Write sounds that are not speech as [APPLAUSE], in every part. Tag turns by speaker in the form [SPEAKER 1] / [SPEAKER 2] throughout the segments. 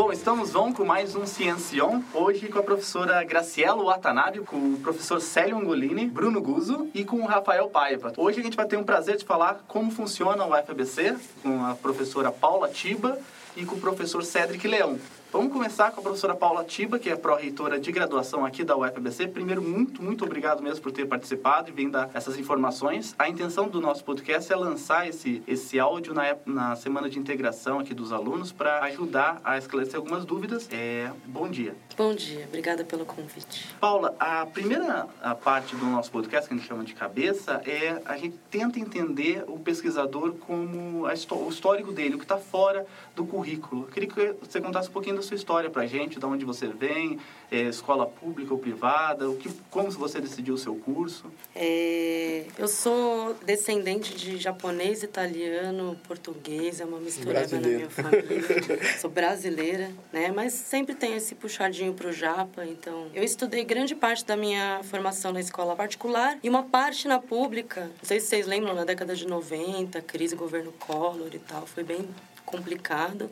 [SPEAKER 1] Bom, estamos vão com mais um Ciencion, hoje com a professora Graciela Watanabe, com o professor Célio Angolini, Bruno Guzzo e com o Rafael Paiva. Hoje a gente vai ter um prazer de falar como funciona o FABC, com a professora Paula Tiba e com o professor Cedric Leão. Vamos começar com a professora Paula Tiba, que é pró-reitora de graduação aqui da UFABC. Primeiro, muito, muito obrigado mesmo por ter participado e vindo dar essas informações. A intenção do nosso podcast é lançar esse, esse áudio na, na semana de integração aqui dos alunos para ajudar a esclarecer algumas dúvidas. É, bom dia.
[SPEAKER 2] Bom dia, obrigada pelo convite.
[SPEAKER 1] Paula, a primeira a parte do nosso podcast, que a gente chama de cabeça, é a gente tenta entender o pesquisador como a, o histórico dele, o que está fora do currículo. Eu queria que você contasse um pouquinho da sua história para a gente, de onde você vem, é, escola pública ou privada, o que, como você decidiu o seu curso?
[SPEAKER 2] É, eu sou descendente de japonês, italiano, português, é uma mistura na minha família. [LAUGHS] sou brasileira, né? Mas sempre tenho esse puxadinho para o japa, então... Eu estudei grande parte da minha formação na escola particular e uma parte na pública. Não sei se vocês lembram, na década de 90, crise governo Collor e tal, foi bem complicado.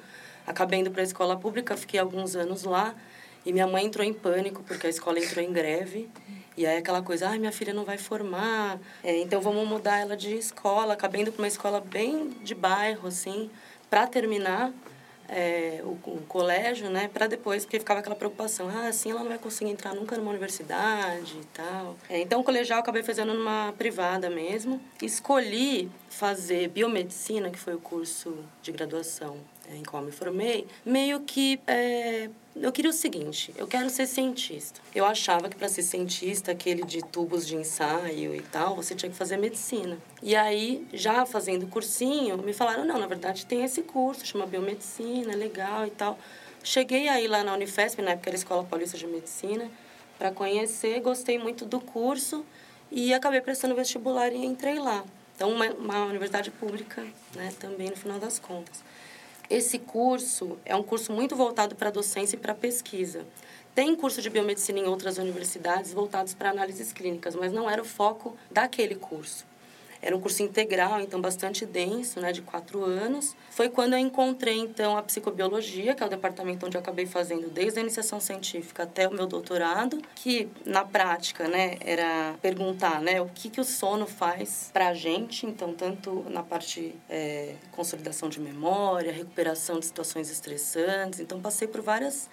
[SPEAKER 2] Acabei indo para a escola pública, fiquei alguns anos lá e minha mãe entrou em pânico porque a escola entrou em greve. E aí aquela coisa, ah, minha filha não vai formar, é, então vamos mudar ela de escola. Acabei indo para uma escola bem de bairro, assim, para terminar é, o, o, colégio, né? Para depois, porque ficava aquela preocupação, ah, assim ela não vai conseguir entrar nunca numa universidade e tal. É, então, o colegial acabei fazendo numa privada mesmo. Escolhi fazer biomedicina, que foi o curso de graduação em qual me formei, meio que é, eu queria o seguinte, eu quero ser cientista. Eu achava que para ser cientista, aquele de tubos de ensaio e tal, você tinha que fazer medicina. E aí, já fazendo cursinho, me falaram, não, na verdade tem esse curso, chama biomedicina, legal e tal. Cheguei aí lá na Unifesp, na época era Escola Paulista de Medicina, para conhecer, gostei muito do curso e acabei prestando vestibular e entrei lá. Então, uma, uma universidade pública, né, também no final das contas. Esse curso é um curso muito voltado para a docência e para a pesquisa. Tem curso de biomedicina em outras universidades voltados para análises clínicas, mas não era o foco daquele curso. Era um curso integral, então bastante denso, né, de quatro anos. Foi quando eu encontrei, então, a psicobiologia, que é o departamento onde eu acabei fazendo desde a iniciação científica até o meu doutorado, que, na prática, né, era perguntar, né, o que, que o sono faz para a gente, então, tanto na parte é, consolidação de memória, recuperação de situações estressantes. Então, passei por várias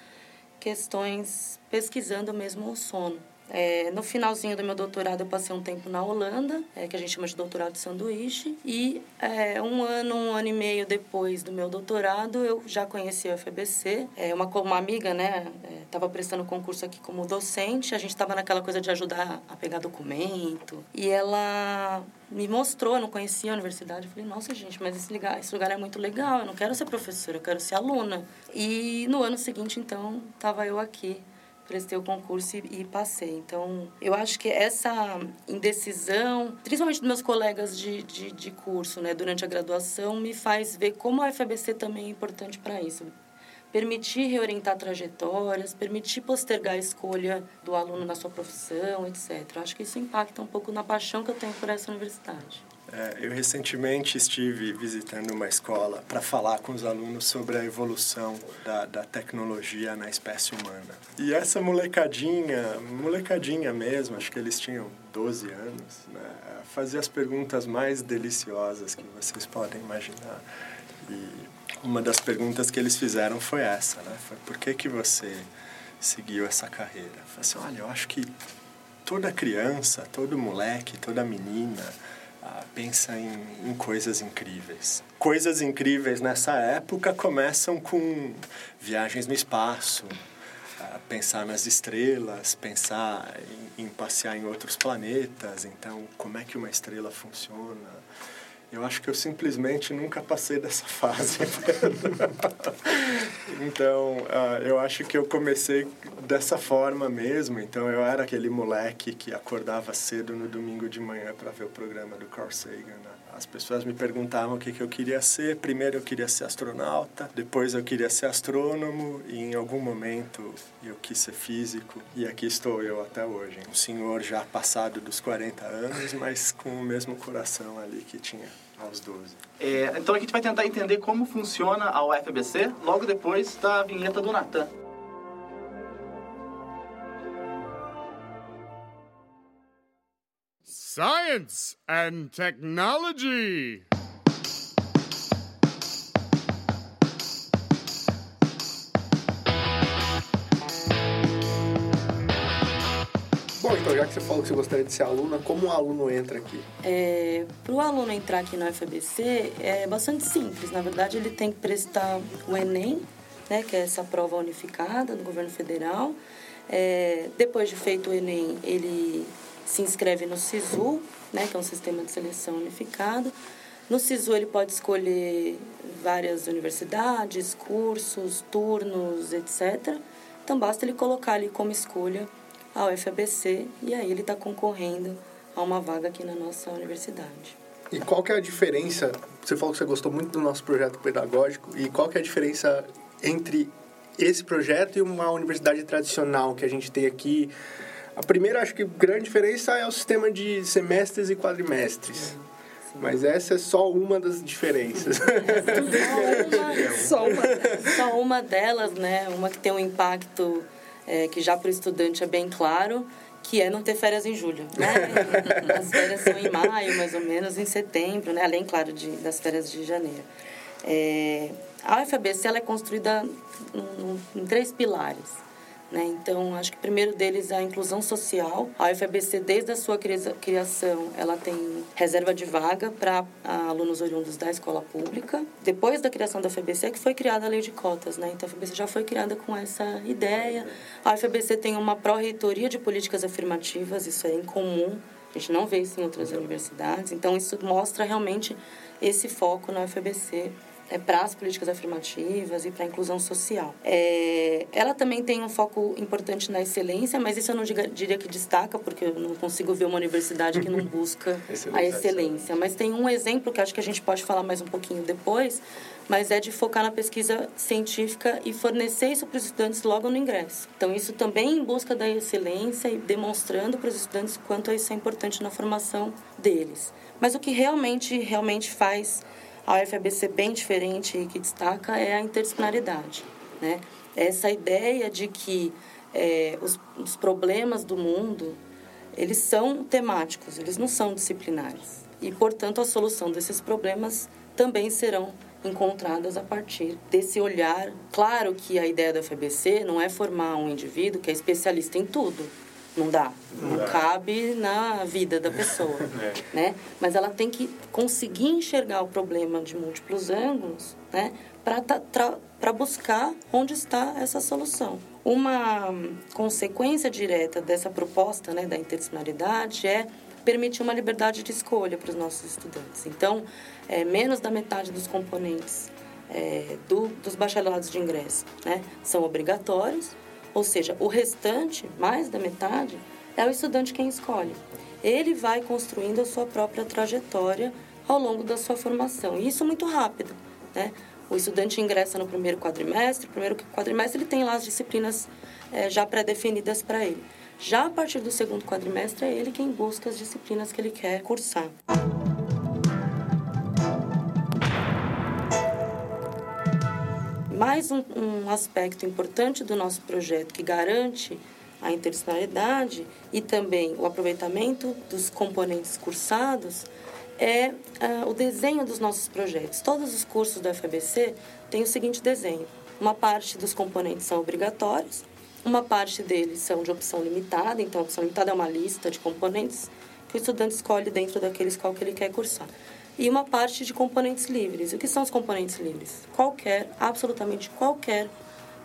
[SPEAKER 2] questões pesquisando mesmo o sono. É, no finalzinho do meu doutorado, eu passei um tempo na Holanda, é, que a gente chama de doutorado de sanduíche. E é, um ano, um ano e meio depois do meu doutorado, eu já conheci a FBC. É, uma, uma amiga, né, estava é, prestando concurso aqui como docente. A gente estava naquela coisa de ajudar a pegar documento. E ela me mostrou, eu não conhecia a universidade. Eu falei, nossa, gente, mas esse lugar, esse lugar é muito legal. Eu não quero ser professora, eu quero ser aluna. E no ano seguinte, então, estava eu aqui prestei o concurso e, e, passei. Então, eu acho que essa indecisão, principalmente dos meus colegas de, de, de curso, né, durante a graduação, me faz ver como a FABC também é importante para isso. Permitir reorientar trajetórias, permitir postergar a escolha do aluno na sua profissão, etc. Eu acho que isso impacta um pouco na paixão que eu tenho por essa universidade.
[SPEAKER 3] É, eu recentemente estive visitando uma escola para falar com os alunos sobre a evolução da, da tecnologia na espécie humana. E essa molecadinha, molecadinha mesmo, acho que eles tinham 12 anos, né, fazia as perguntas mais deliciosas que vocês podem imaginar. E uma das perguntas que eles fizeram foi essa, né? Foi por que que você seguiu essa carreira? Falei assim, olha, eu acho que toda criança, todo moleque, toda menina pensa em, em coisas incríveis. Coisas incríveis nessa época começam com viagens no espaço, pensar nas estrelas, pensar em, em, passear em outros planetas. Então, como é que uma estrela funciona? Eu acho que eu simplesmente nunca passei dessa fase. [LAUGHS] então, uh, eu acho que eu comecei dessa forma mesmo. Então, eu era aquele moleque que acordava cedo no domingo de manhã para ver o programa do Carl Sagan. Né? As pessoas me perguntavam o que, que eu queria ser. Primeiro eu queria ser astronauta, depois eu queria ser astrônomo e em algum momento eu quis ser físico. E aqui estou eu até hoje. Um senhor já passado dos 40 anos, mas com o mesmo coração ali que tinha aos 12.
[SPEAKER 1] É, então a gente vai tentar entender como funciona a UFBC logo depois da vinheta do Natan.
[SPEAKER 4] Science and Technology.
[SPEAKER 5] Então já que você falou que você gostaria de ser aluna, como um aluno entra aqui?
[SPEAKER 2] É, Para o aluno entrar aqui na UFABC é bastante simples. Na verdade, ele tem que prestar o Enem, né, que é essa prova unificada do governo federal. É, depois de feito o Enem, ele se inscreve no SISU, né, que é um sistema de seleção unificado. No SISU, ele pode escolher várias universidades, cursos, turnos, etc. Então, basta ele colocar ali como escolha a UFABC e aí ele está concorrendo a uma vaga aqui na nossa universidade.
[SPEAKER 5] E qual que é a diferença? Você falou que você gostou muito do nosso projeto pedagógico e qual que é a diferença entre esse projeto e uma universidade tradicional que a gente tem aqui? A primeira, acho que a grande diferença é o sistema de semestres e quadrimestres. Mas essa é só uma das diferenças. [LAUGHS]
[SPEAKER 2] só, uma, só uma delas, né? Uma que tem um impacto é, que já para o estudante é bem claro, que é não ter férias em julho, né? [LAUGHS] As férias são em maio, mais ou menos, em setembro, né? Além, claro, de, das férias de janeiro. É, a UFABC ela é construída em, em três pilares. Né? Então, acho que o primeiro deles é a inclusão social. A UFABC, desde a sua criação, ela tem reserva de vaga para alunos oriundos da escola pública. Depois da criação da UFABC, é que foi criada a lei de cotas. Né? Então, a UFABC já foi criada com essa ideia. A UFABC tem uma pró-reitoria de políticas afirmativas, isso é incomum. A gente não vê isso em outras universidades. Então, isso mostra realmente esse foco na UFABC é, para as políticas afirmativas e para a inclusão social. É, ela também tem um foco importante na excelência, mas isso eu não diga, diria que destaca, porque eu não consigo ver uma universidade que não [LAUGHS] busca a excelência. Mas tem um exemplo que acho que a gente pode falar mais um pouquinho depois, mas é de focar na pesquisa científica e fornecer isso para os estudantes logo no ingresso. Então, isso também em busca da excelência e demonstrando para os estudantes quanto isso é importante na formação deles. Mas o que realmente, realmente faz a UFABC bem diferente e que destaca é a interdisciplinaridade. Né? Essa ideia de que é, os, os problemas do mundo, eles são temáticos, eles não são disciplinares. E, portanto, a solução desses problemas também serão encontradas a partir desse olhar. Claro que a ideia da FBC não é formar um indivíduo que é especialista em tudo. Não dá. Não, dá. cabe na vida da pessoa. [LAUGHS] é. né? Mas ela tem que conseguir enxergar o problema de múltiplos ângulos né? para buscar onde está essa solução. Uma consequência direta dessa proposta né, da interdisciplinaridade é permitir uma liberdade de escolha para os nossos estudantes. Então, é, menos da metade dos componentes é, do, dos bacharelados de ingresso né, são obrigatórios ou seja, o restante, mais da metade, é o estudante quem escolhe. Ele vai construindo a sua própria trajetória ao longo da sua formação. E isso muito rápido, né? O estudante ingressa no primeiro quadrimestre, primeiro quadrimestre ele tem lá as disciplinas é, já pré-definidas para ele. Já a partir do segundo quadrimestre é ele quem busca as disciplinas que ele quer cursar. Mais um, um aspecto importante do nosso projeto que garante a interdisciplinaridade e também o aproveitamento dos componentes cursados é uh, o desenho dos nossos projetos. Todos os cursos da FABC têm o seguinte desenho: uma parte dos componentes são obrigatórios, uma parte deles são de opção limitada, então a opção limitada é uma lista de componentes que o estudante escolhe dentro daqueles qual que ele quer cursar e uma parte de componentes livres. O que são os componentes livres? Qualquer, absolutamente qualquer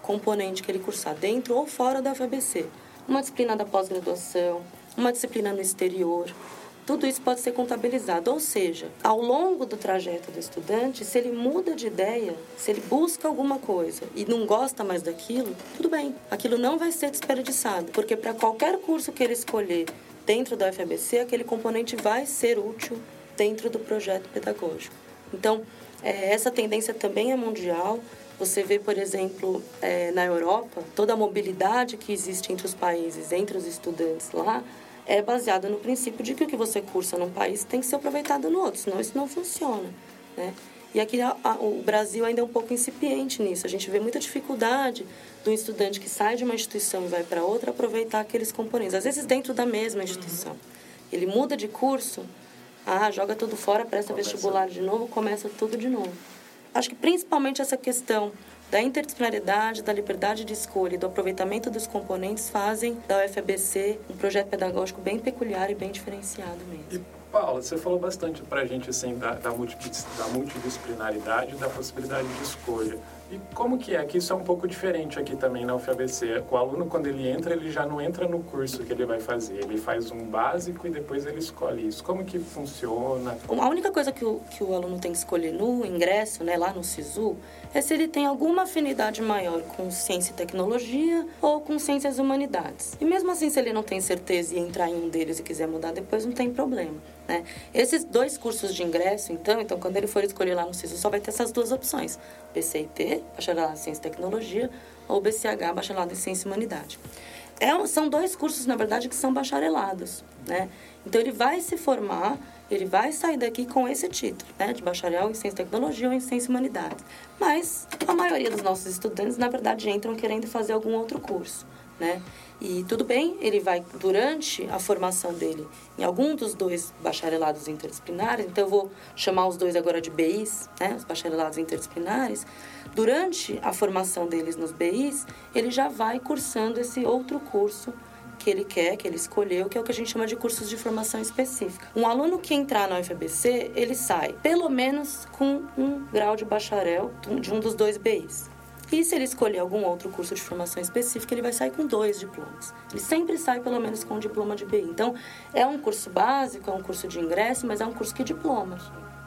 [SPEAKER 2] componente que ele cursar dentro ou fora da FABC. Uma disciplina da pós-graduação, uma disciplina no exterior, tudo isso pode ser contabilizado. Ou seja, ao longo do trajeto do estudante, se ele muda de ideia, se ele busca alguma coisa e não gosta mais daquilo, tudo bem, aquilo não vai ser desperdiçado, porque para qualquer curso que ele escolher dentro da FABC, aquele componente vai ser útil dentro do projeto pedagógico. Então, é, essa tendência também é mundial. Você vê, por exemplo, é, na Europa, toda a mobilidade que existe entre os países, entre os estudantes lá, é baseada no princípio de que o que você cursa num país tem que ser aproveitado no outro, senão isso não funciona, né? E aqui a, a, o Brasil ainda é um pouco incipiente nisso. A gente vê muita dificuldade do estudante que sai de uma instituição e vai para outra aproveitar aqueles componentes, às vezes dentro da mesma instituição. Ele muda de curso, ah, joga tudo fora, presta começa. vestibular de novo, começa tudo de novo. Acho que principalmente essa questão da interdisciplinaridade, da liberdade de escolha e do aproveitamento dos componentes fazem da UFABC um projeto pedagógico bem peculiar e bem diferenciado mesmo.
[SPEAKER 6] E Paula, você falou bastante para a gente assim, da, da, multidisciplinaridade e da possibilidade de escolha. E como que é? Que isso é um pouco diferente aqui também na UFABC. O aluno, quando ele entra, ele já não entra no curso que ele vai fazer. Ele faz um básico e depois ele escolhe isso. Como que funciona?
[SPEAKER 2] A única coisa que o, que o aluno tem que escolher no ingresso, né, lá no SISU, é se ele tem alguma afinidade maior com ciência e tecnologia ou com ciências humanidades. E mesmo assim, se ele não tem certeza e entrar em um deles e quiser mudar depois, não tem problema. Né? Esses dois cursos de ingresso, então, então, quando ele for escolher lá no SISU, só vai ter essas duas opções. BCIT, Bacharelado em Ciência e Tecnologia, ou BCH, Bacharelado em Ciência e Humanidade. É, são dois cursos, na verdade, que são bacharelados, né? Então, ele vai se formar, ele vai sair daqui com esse título, né? De bacharel em Ciência e Tecnologia ou em Ciência e Humanidades. Mas, a maioria dos nossos estudantes, na verdade, entram querendo fazer algum outro curso, né? E tudo bem, ele vai, durante a formação dele, em algum dos dois bacharelados interdisciplinares, então eu vou chamar os dois agora de BIs, né, os bacharelados interdisciplinares, durante a formação deles nos BIs, ele já vai cursando esse outro curso que ele quer, que ele escolheu, que é o que a gente chama de cursos de formação específica. Um aluno que entrar na UFABC, ele sai pelo menos com um grau de bacharel de um dos dois BIs. E se ele escolher algum outro curso de formação específica, ele vai sair com dois diplomas. Ele sempre sai pelo menos com um diploma de BI. Então, é um curso básico, é um curso de ingresso, mas é um curso que diploma.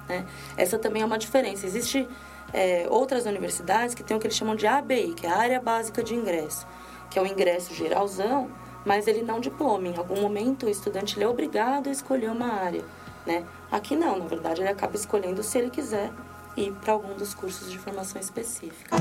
[SPEAKER 2] Né? Essa também é uma diferença. Existe é, outras universidades que têm o que eles chamam de ABI, que é a Área Básica de Ingresso, que é o ingresso geralzão, mas ele não diploma. Em algum momento, o estudante é obrigado a escolher uma área. Né? Aqui não, na verdade, ele acaba escolhendo se ele quiser ir para algum dos cursos de formação específica.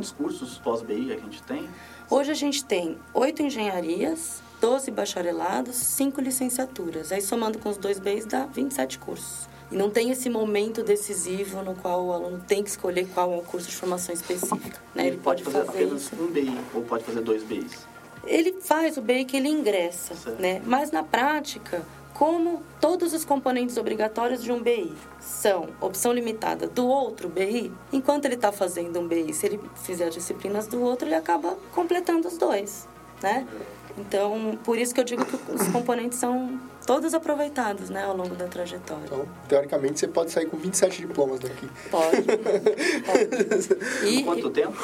[SPEAKER 1] quantos cursos pós-BI a gente tem?
[SPEAKER 2] Hoje a gente tem oito engenharias, 12 bacharelados, cinco licenciaturas. Aí somando com os dois BIs dá 27 cursos. E não tem esse momento decisivo no qual o aluno tem que escolher qual é o curso de formação específica. Né?
[SPEAKER 1] Ele, ele pode, fazer, fazer apenas isso. um BI ou pode fazer dois BIs?
[SPEAKER 2] Ele faz o BI que ele ingressa, né? Mas na prática, como todos os componentes obrigatórios de um BI são opção limitada do outro BI, enquanto ele está fazendo um BI, se ele fizer disciplinas do outro, ele acaba completando os dois, né? Então, por isso que eu digo que os componentes são todos aproveitados, né, ao longo da trajetória.
[SPEAKER 5] Então, teoricamente, você pode sair com 27 diplomas daqui.
[SPEAKER 2] Pode. [LAUGHS] pode.
[SPEAKER 1] E, Quanto tempo?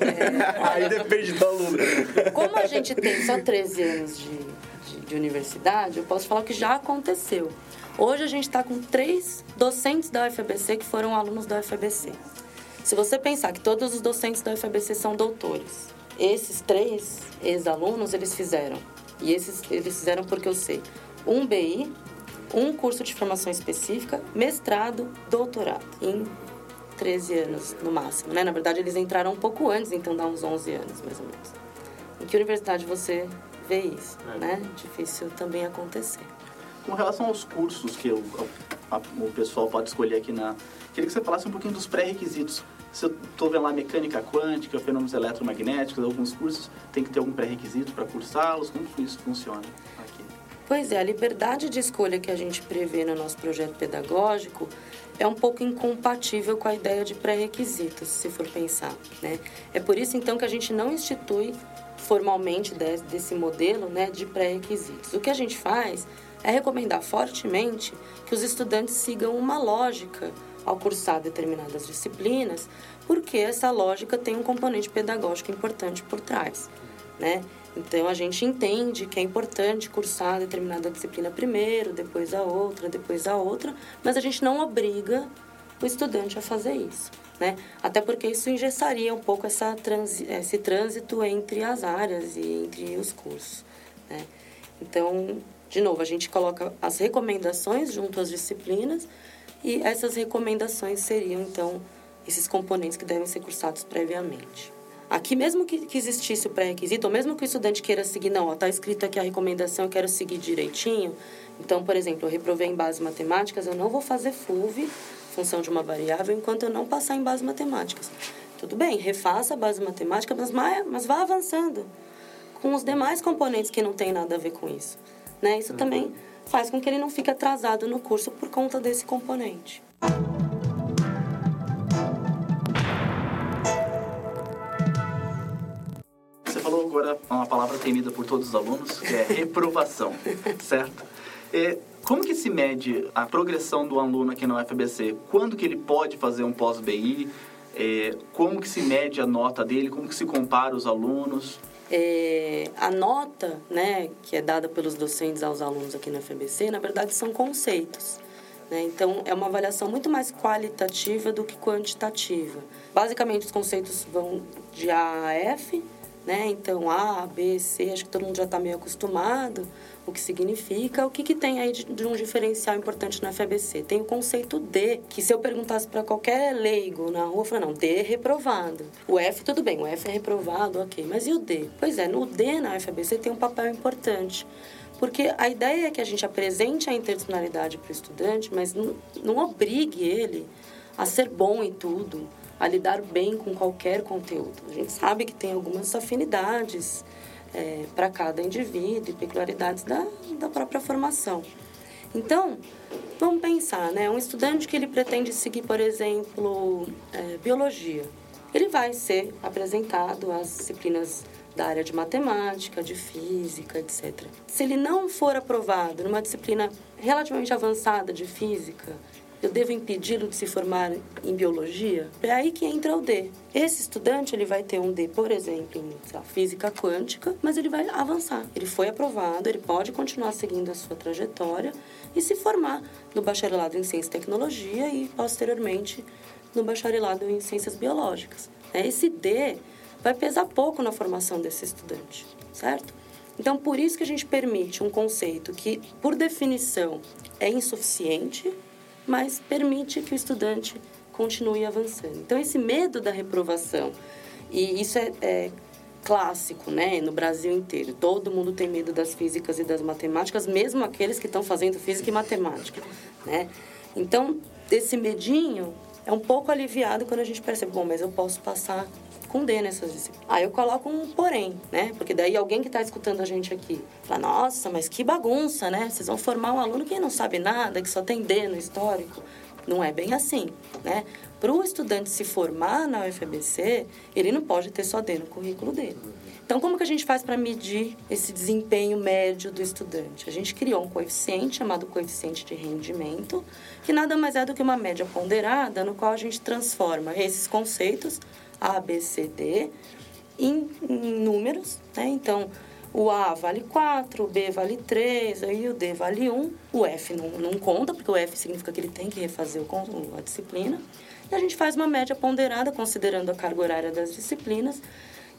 [SPEAKER 5] É, Aí depende do aluno.
[SPEAKER 2] Como a gente tem só 13 anos de de universidade, eu posso falar que já aconteceu. Hoje a gente está com três docentes da UFABC que foram alunos da UFABC. Se você pensar que todos os docentes da UFABC são doutores, esses três ex-alunos eles fizeram, e esses eles fizeram porque eu sei, um BI, um curso de formação específica, mestrado, doutorado, em 13 anos no máximo, né? Na verdade, eles entraram um pouco antes, então dá uns 11 anos, mais ou menos. Em que universidade você vê isso, é. né? Difícil também acontecer.
[SPEAKER 1] Com relação aos cursos que o, a, o pessoal pode escolher aqui na... Queria que você falasse um pouquinho dos pré-requisitos. Se eu estou vendo lá mecânica quântica, fenômenos eletromagnéticos, alguns cursos, tem que ter algum pré-requisito para cursá-los? Como isso funciona aqui?
[SPEAKER 2] Pois é, a liberdade de escolha que a gente prevê no nosso projeto pedagógico é um pouco incompatível com a ideia de pré-requisitos, se for pensar. Né? É por isso, então, que a gente não institui formalmente desse modelo né, de pré-requisitos. O que a gente faz é recomendar fortemente que os estudantes sigam uma lógica ao cursar determinadas disciplinas, porque essa lógica tem um componente pedagógico importante por trás, né? Então a gente entende que é importante cursar determinada disciplina primeiro, depois a outra, depois a outra, mas a gente não obriga o estudante a fazer isso né? Até porque isso engessaria um pouco essa esse trânsito entre as áreas e entre os cursos, né? Então, de novo, a gente coloca as recomendações junto às disciplinas e essas recomendações seriam, então, esses componentes que devem ser cursados previamente. Aqui, mesmo que, que existisse o pré-requisito, ou mesmo que o estudante queira seguir, não, está escrito aqui a recomendação, eu quero seguir direitinho. Então, por exemplo, eu reprovei em bases matemáticas, eu não vou fazer FUV, função de uma variável, enquanto eu não passar em bases matemáticas. Tudo bem, refaça a base matemática, mas, mas vá avançando com os demais componentes que não tem nada a ver com isso. Né? Isso também faz com que ele não fique atrasado no curso por conta desse componente.
[SPEAKER 1] falou agora uma palavra temida por todos os alunos, que é reprovação, [LAUGHS] certo? É, como que se mede a progressão do aluno aqui na UFBC? Quando que ele pode fazer um pós-BI? Como que se mede a nota dele? Como que se compara os alunos?
[SPEAKER 2] É, a nota, né, que é dada pelos docentes aos alunos aqui na UFBC, na verdade são conceitos. Né? Então, é uma avaliação muito mais qualitativa do que quantitativa. Basicamente, os conceitos vão de A a F, né? Então, A, B, C, acho que todo mundo já está meio acostumado, o que significa, o que, que tem aí de, de, um diferencial importante no FABC? Tem o conceito D, que se eu perguntasse para qualquer leigo na rua, eu falaria, não, D é reprovado. O F, tudo bem, o F é reprovado, ok, mas e o D? Pois é, no D na FABC tem um papel importante, porque a ideia é que a gente apresente a interdisciplinaridade para o estudante, mas não, não obrigue ele a ser bom em tudo, a lidar bem com qualquer conteúdo. A gente sabe que tem algumas afinidades é, para cada indivíduo e peculiaridades da, da própria formação. Então, vamos pensar, né? Um estudante que ele pretende seguir, por exemplo, é, biologia, ele vai ser apresentado às disciplinas da área de matemática, de física, etc. Se ele não for aprovado numa disciplina relativamente avançada de física, eu devo impedi-lo de se formar em biologia? É aí que entra o D. Esse estudante ele vai ter um D, por exemplo, em física quântica, mas ele vai avançar. Ele foi aprovado, ele pode continuar seguindo a sua trajetória e se formar no bacharelado em ciência e tecnologia e posteriormente no bacharelado em ciências biológicas. É, esse D vai pesar pouco na formação desse estudante, certo? Então, por isso que a gente permite um conceito que, por definição, é insuficiente mas permite que o estudante continue avançando. Então, esse medo da reprovação, e isso é, é clássico, né, no Brasil inteiro. Todo mundo tem medo das físicas e das matemáticas, mesmo aqueles que estão fazendo física e matemática, né? Então, esse medinho é um pouco aliviado quando a gente percebe, bom, mas eu posso passar com D nessas disciplinas. Aí eu coloco um porém, né? Porque daí alguém que está escutando a gente aqui fala, nossa, mas que bagunça, né? Vocês vão formar um aluno que não sabe nada, que só tem D no histórico. Não é bem assim, né? Para o estudante se formar na UFBC, ele não pode ter só D no currículo dele. Então, como que a gente faz para medir esse desempenho médio do estudante? A gente criou um coeficiente chamado coeficiente de rendimento, que nada mais é do que uma média ponderada, no qual a gente transforma esses conceitos a, B, C, D, em, em números, né? Então, o A vale 4, o B vale 3, aí o D vale 1. O F não, não conta, porque o F significa que ele tem que refazer o, a disciplina. E a gente faz uma média ponderada, considerando a carga horária das disciplinas.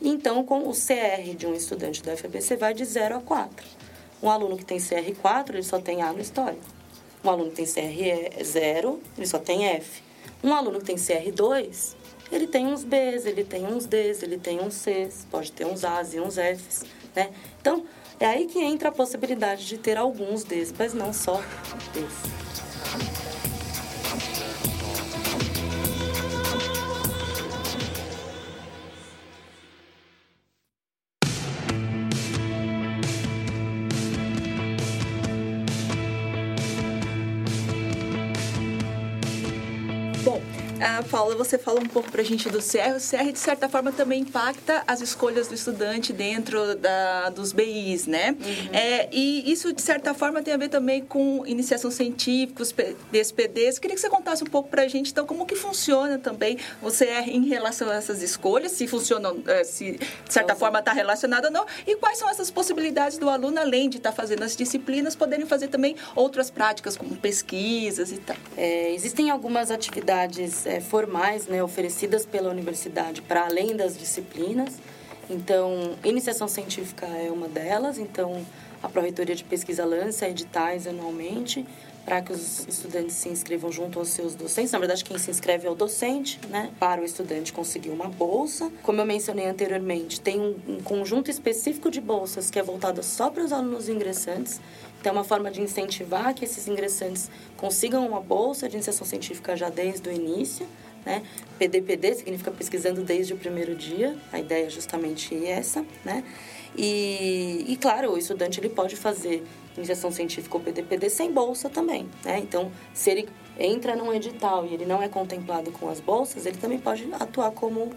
[SPEAKER 2] Então, com o CR de um estudante da FABC vai de 0 a 4. Um aluno que tem CR 4, ele só tem A no histórico. Um aluno que tem CR 0, ele só tem F. Um aluno que tem CR 2, ele tem uns Bs, ele tem uns Ds, ele tem uns Cs, pode ter uns As e uns Fs, né? Então, é aí que entra a possibilidade de ter alguns Ds, mas não só Ds.
[SPEAKER 7] Paula, você fala um pouco para a gente do CR. O CR, de certa forma, também impacta as escolhas do estudante dentro da, dos BIs, né? Uhum. É, e isso, de certa forma, tem a ver também com iniciação científica, os DSPDs. Queria que você contasse um pouco para a gente, então, como que funciona também o CR em relação a essas escolhas, se funciona, é, se de certa forma está relacionado ou não, e quais são essas possibilidades do aluno, além de estar tá fazendo as disciplinas, poderem fazer também outras práticas, como pesquisas e tal.
[SPEAKER 2] É, existem algumas atividades é, formais né, oferecidas pela universidade para além das disciplinas. Então, iniciação científica é uma delas. Então, a Pró-Reitoria de Pesquisa lança editais anualmente para que os estudantes se inscrevam junto aos seus docentes. Na verdade, quem se inscreve é o docente, né? Para o estudante conseguir uma bolsa. Como eu mencionei anteriormente, tem um, um conjunto específico de bolsas que é voltado só para os alunos ingressantes. Então, é uma forma de incentivar que esses ingressantes consigam uma bolsa de iniciação científica já desde o início. Né? PDPD significa pesquisando desde o primeiro dia. A ideia é justamente essa, né? E, e claro, o estudante ele pode fazer iniciação científica ou PDPD sem bolsa também, né? Então, se ele entra num edital e ele não é contemplado com as bolsas, ele também pode atuar como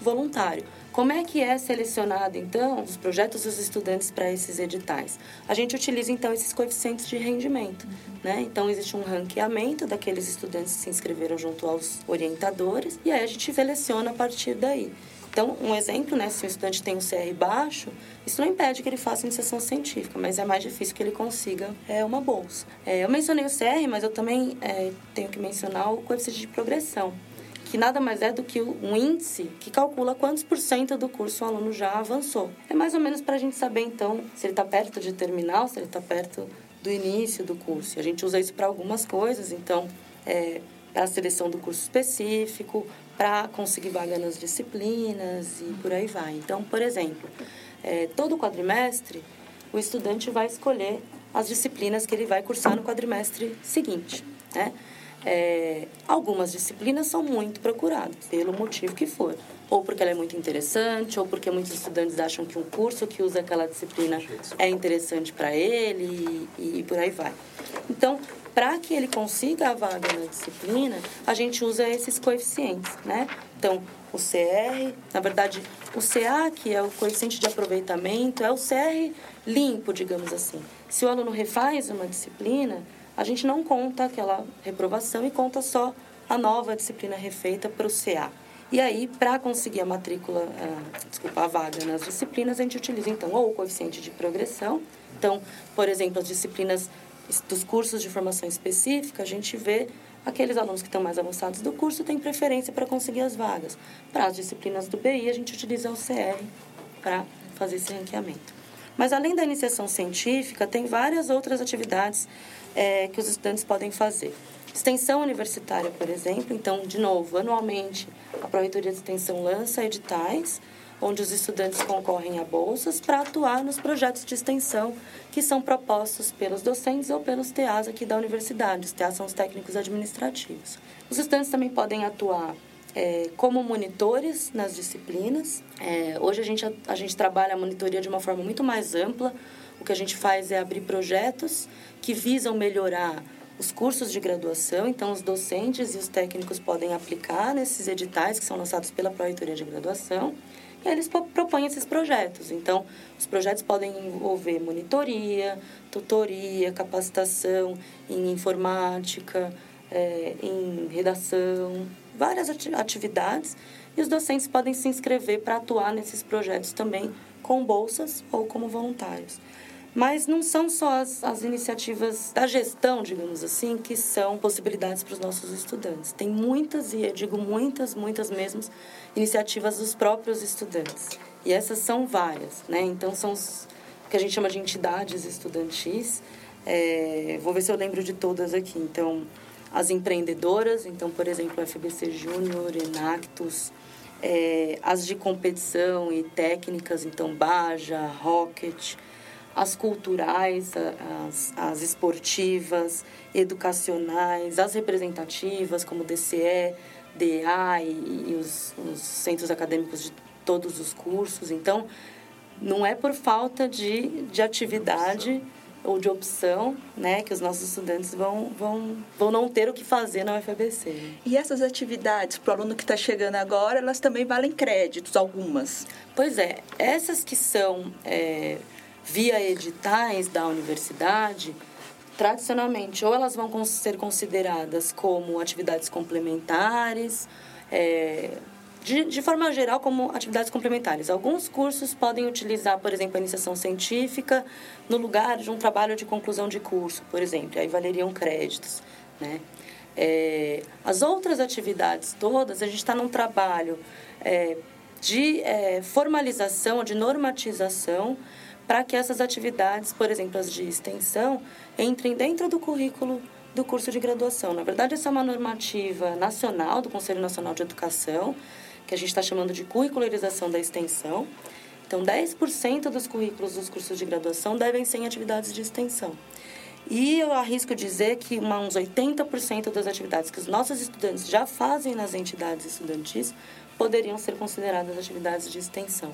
[SPEAKER 2] voluntário. Como é que é selecionado, então, os projetos dos estudantes para esses editais? A gente utiliza, então, esses coeficientes de rendimento. Né? Então, existe um ranqueamento daqueles estudantes que se inscreveram junto aos orientadores e aí a gente seleciona a partir daí. Então, um exemplo, né, se o estudante tem um CR baixo, isso não impede que ele faça iniciação científica, mas é mais difícil que ele consiga é, uma bolsa. É, eu mencionei o CR, mas eu também é, tenho que mencionar o coeficiente de progressão, que nada mais é do que um índice que calcula quantos por cento do curso o aluno já avançou. É mais ou menos para a gente saber, então, se ele está perto de terminar ou se ele está perto do início do curso. A gente usa isso para algumas coisas, então, é, para a seleção do curso específico, para conseguir vaga nas disciplinas e por aí vai. Então, por exemplo, é, todo quadrimestre, o estudante vai escolher as disciplinas que ele vai cursar no quadrimestre seguinte, né? É, algumas disciplinas são muito procuradas, pelo motivo que for. Ou porque ela é muito interessante, ou porque muitos estudantes acham que um curso que usa aquela disciplina é interessante para ele, e, e por aí vai. Então, para que ele consiga a vaga na disciplina, a gente usa esses coeficientes, né? Então, o CR, na verdade, o CA, que é o coeficiente de aproveitamento, é o CR limpo, digamos assim. Se o aluno refaz uma disciplina, a gente não conta aquela reprovação e conta só a nova disciplina refeita para o CA. E aí, para conseguir a matrícula, a, desculpa, a vaga nas disciplinas, a gente utiliza então ou o coeficiente de progressão. Então, por exemplo, as disciplinas dos cursos de formação específica, a gente vê aqueles alunos que estão mais avançados do curso têm preferência para conseguir as vagas. Para as disciplinas do BI, a gente utiliza o CR para fazer esse ranqueamento. Mas, além da iniciação científica, tem várias outras atividades é, que os estudantes podem fazer. Extensão universitária, por exemplo. Então, de novo, anualmente, a Proreitoria de Extensão lança editais onde os estudantes concorrem a bolsas para atuar nos projetos de extensão que são propostos pelos docentes ou pelos TAs aqui da universidade. Os TAs são os técnicos administrativos. Os estudantes também podem atuar é, como monitores nas disciplinas. É, hoje a gente, a, a gente trabalha a monitoria de uma forma muito mais ampla. O que a gente faz é abrir projetos que visam melhorar os cursos de graduação, então os docentes e os técnicos podem aplicar nesses editais que são lançados pela Proreitoria de Graduação e eles propõem esses projetos. Então, os projetos podem envolver monitoria, tutoria, capacitação em informática, é, em redação, várias atividades. E os docentes podem se inscrever para atuar nesses projetos também com bolsas ou como voluntários. Mas não são só as, as iniciativas da gestão, digamos assim, que são possibilidades para os nossos estudantes. Tem muitas, e eu digo muitas, muitas mesmo, iniciativas dos próprios estudantes. E essas são várias, né? Então, são os que a gente chama de entidades estudantis. É, vou ver se eu lembro de todas aqui. Então, as empreendedoras, então, por exemplo, FBC Júnior, Enactus, é, as de competição e técnicas, então, Baja, Rocket, as culturais, as, as esportivas, educacionais, as representativas, como DCE, DA e, e os, os centros acadêmicos de todos os cursos. Então, não é por falta de, de atividade ou de opção, né, que os nossos estudantes vão, vão, vão não ter o que fazer na UFABC.
[SPEAKER 7] E essas atividades, para o aluno que está chegando agora, elas também valem créditos, algumas?
[SPEAKER 2] Pois é, essas que são é, via editais da universidade, tradicionalmente, ou elas vão ser consideradas como atividades complementares, é, de, de forma geral, como atividades complementares. Alguns cursos podem utilizar, por exemplo, a iniciação científica no lugar de um trabalho de conclusão de curso, por exemplo, aí valeriam créditos, né? É, as outras atividades todas, a gente está num trabalho é, de é, formalização, de normatização para que essas atividades, por exemplo, as de extensão, entrem dentro do currículo do curso de graduação. Na verdade, essa é uma normativa nacional do Conselho Nacional de Educação, que a gente está chamando de curricularização da extensão. Então, 10% dos currículos dos cursos de graduação devem ser em atividades de extensão. E eu arrisco dizer que uns 80% das atividades que os nossos estudantes já fazem nas entidades estudantis poderiam ser consideradas atividades de extensão.